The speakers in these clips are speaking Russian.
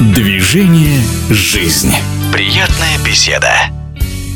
Движение «Жизнь». Приятная беседа.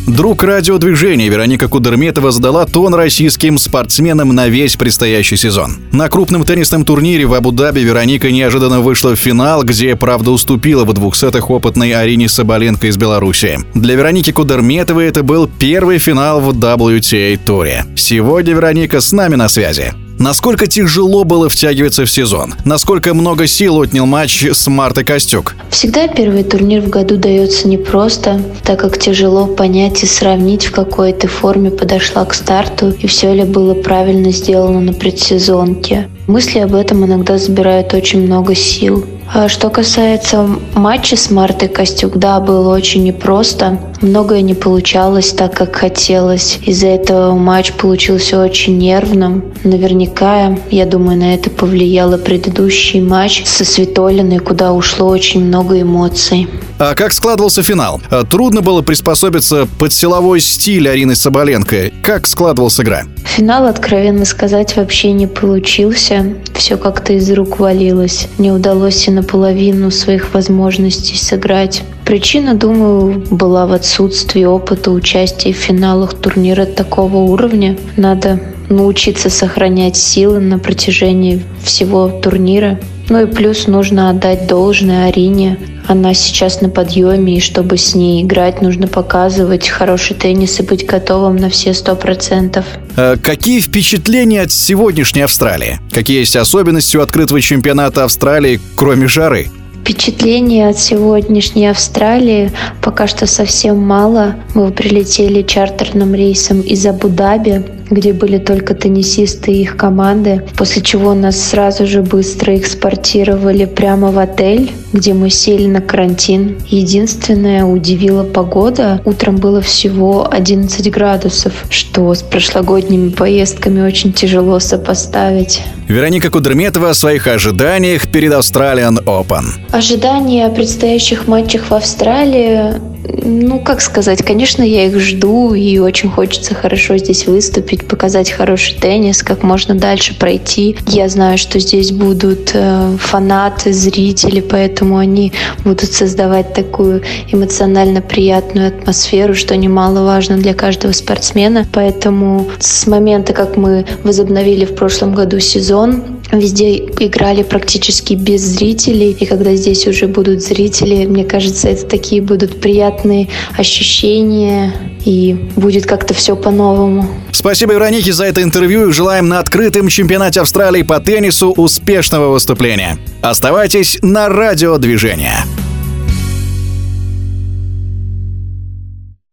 Друг радиодвижения Вероника Кудерметова задала тон российским спортсменам на весь предстоящий сезон. На крупном теннисном турнире в Абу-Даби Вероника неожиданно вышла в финал, где, правда, уступила в двух сетах опытной Арине Соболенко из Беларуси. Для Вероники Кудерметовой это был первый финал в WTA-туре. Сегодня Вероника с нами на связи. Насколько тяжело было втягиваться в сезон? Насколько много сил отнял матч с Мартой Костюк? Всегда первый турнир в году дается непросто, так как тяжело понять и сравнить, в какой ты форме подошла к старту и все ли было правильно сделано на предсезонке. Мысли об этом иногда забирают очень много сил. А что касается матча с Мартой Костюк, да, было очень непросто. Многое не получалось так, как хотелось. Из-за этого матч получился очень нервным. Наверняка, я думаю, на это повлияло предыдущий матч со Светолиной, куда ушло очень много эмоций. А как складывался финал? А трудно было приспособиться под силовой стиль Арины Соболенко. Как складывалась игра? Финал, откровенно сказать, вообще не получился. Все как-то из рук валилось. Не удалось и наполовину своих возможностей сыграть. Причина, думаю, была в отсутствии опыта участия в финалах турнира такого уровня. Надо научиться сохранять силы на протяжении всего турнира. Ну и плюс нужно отдать должное Арине. Она сейчас на подъеме, и чтобы с ней играть, нужно показывать хороший теннис и быть готовым на все сто процентов. А какие впечатления от сегодняшней Австралии? Какие есть особенности у открытого чемпионата Австралии, кроме жары? Впечатления от сегодняшней Австралии пока что совсем мало. Мы прилетели чартерным рейсом из Абу-Даби где были только теннисисты и их команды, после чего нас сразу же быстро экспортировали прямо в отель, где мы сели на карантин. Единственное, удивила погода. Утром было всего 11 градусов, что с прошлогодними поездками очень тяжело сопоставить. Вероника Кудерметова о своих ожиданиях перед Australian Open. Ожидания о предстоящих матчах в Австралии ну, как сказать, конечно, я их жду, и очень хочется хорошо здесь выступить, показать хороший теннис, как можно дальше пройти. Я знаю, что здесь будут э, фанаты, зрители, поэтому они будут создавать такую эмоционально приятную атмосферу, что немаловажно для каждого спортсмена. Поэтому с момента, как мы возобновили в прошлом году сезон, Везде играли практически без зрителей, и когда здесь уже будут зрители, мне кажется, это такие будут приятные ощущения, и будет как-то все по-новому. Спасибо, Веронике, за это интервью и желаем на открытом чемпионате Австралии по теннису успешного выступления. Оставайтесь на радиодвижение.